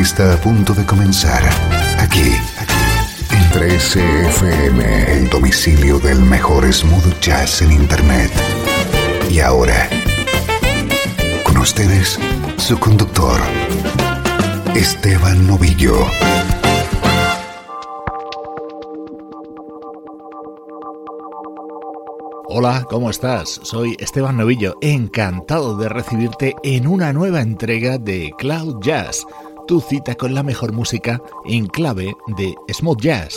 Está a punto de comenzar aquí, en 13FM, el domicilio del mejor smooth jazz en Internet. Y ahora, con ustedes, su conductor, Esteban Novillo. Hola, ¿cómo estás? Soy Esteban Novillo, encantado de recibirte en una nueva entrega de Cloud Jazz, tu cita con la mejor música en clave de smooth jazz.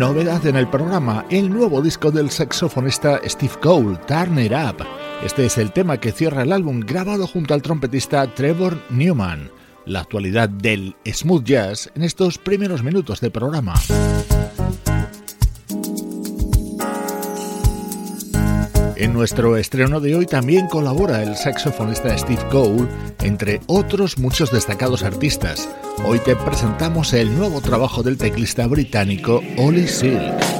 Novedad en el programa, el nuevo disco del saxofonista Steve Cole, Turn It Up. Este es el tema que cierra el álbum grabado junto al trompetista Trevor Newman. La actualidad del smooth jazz en estos primeros minutos del programa. En nuestro estreno de hoy también colabora el saxofonista Steve Cole, entre otros muchos destacados artistas. Hoy te presentamos el nuevo trabajo del teclista británico Ollie Silk.